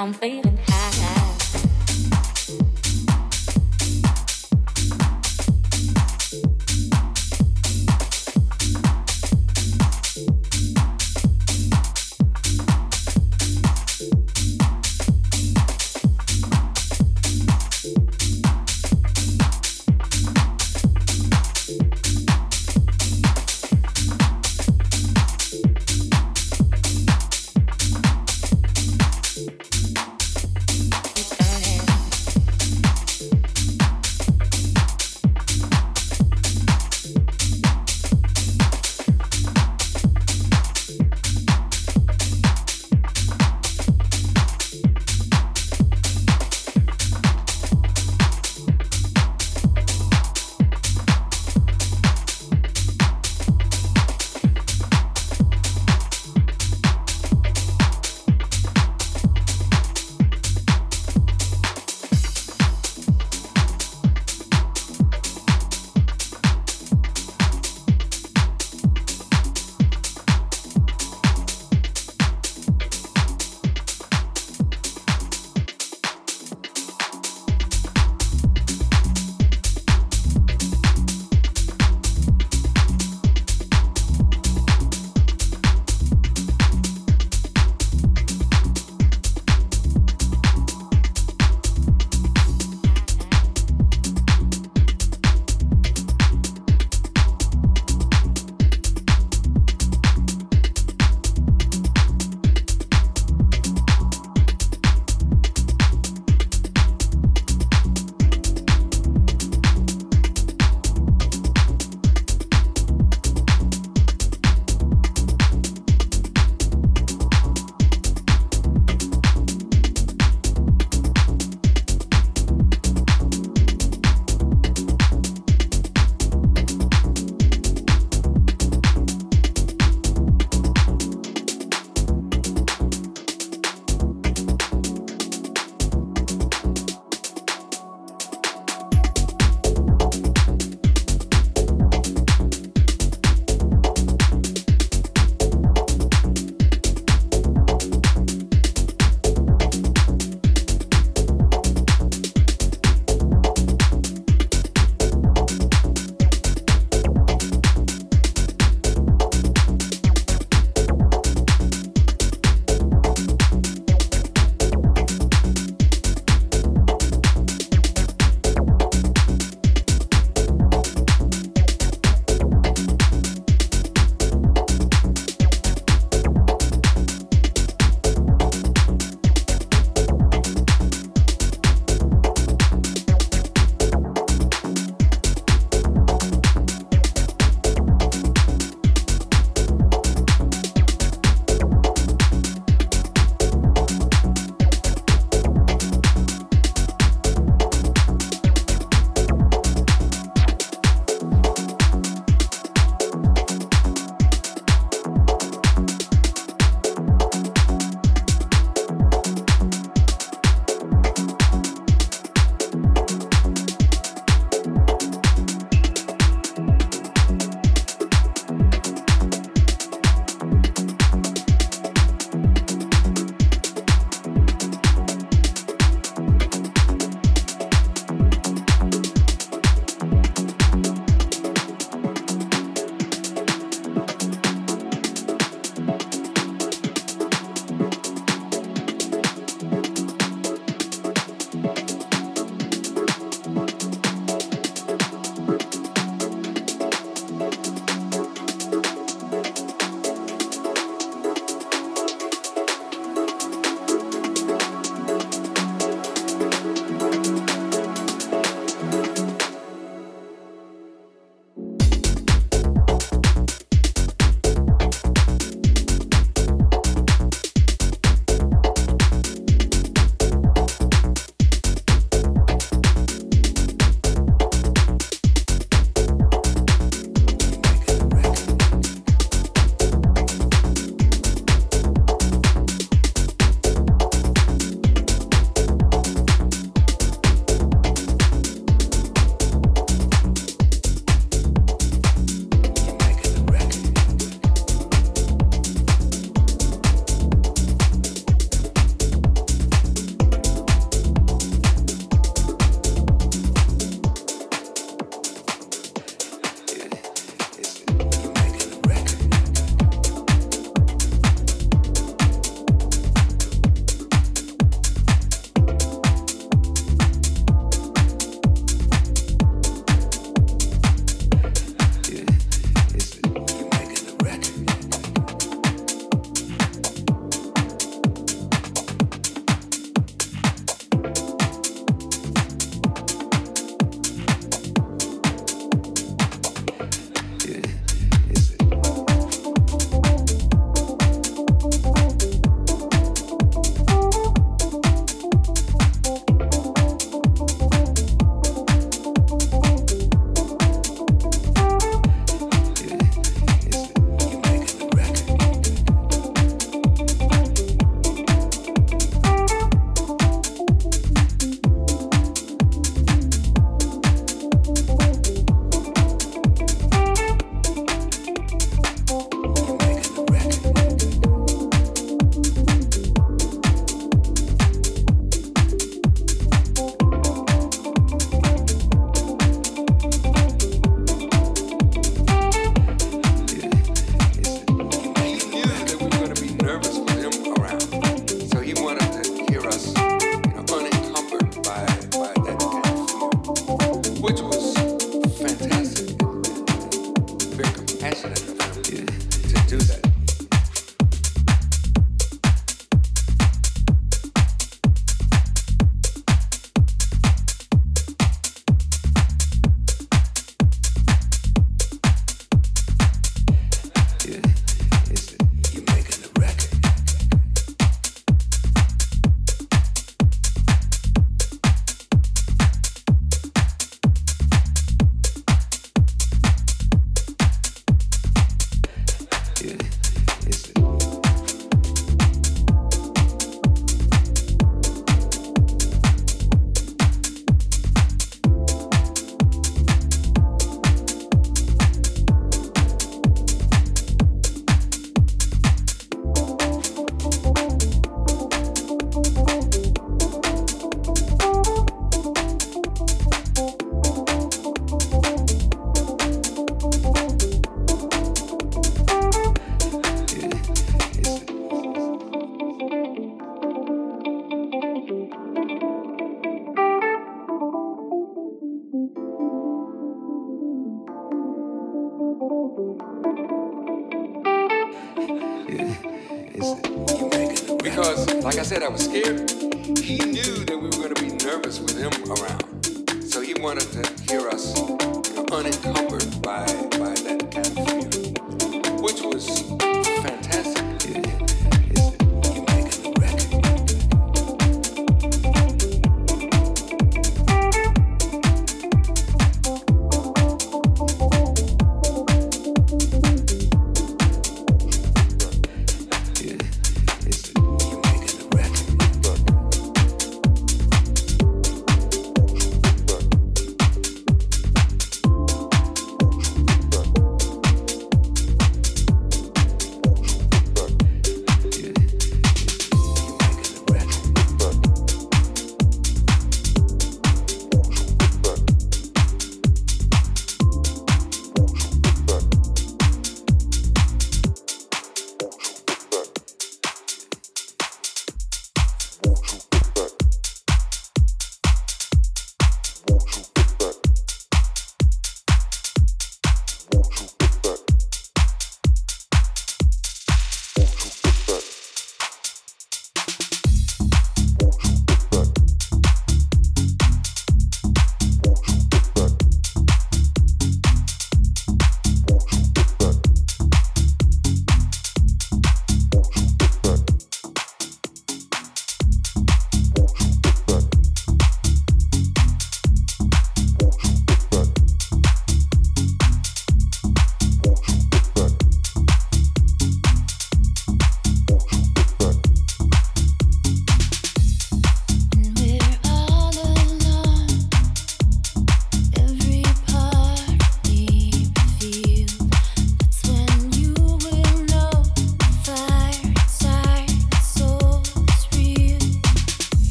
I'm feeling.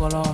Color.